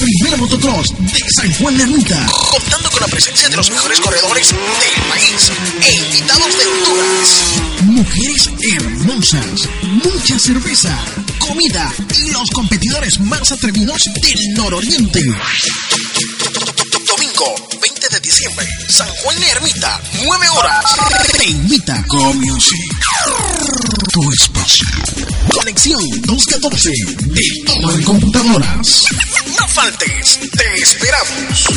Primera motocross de San Juan de Ermita, contando con la presencia de los mejores corredores del país e invitados de Honduras. Mujeres hermosas, mucha cerveza, comida y los competidores más atrevidos del nororiente. Domingo 20 de diciembre, San Juan de Ermita, 9 horas. Te invita Comusic. Tu espacio. Conexión 214. De todo en computadoras. Faltes, te esperamos.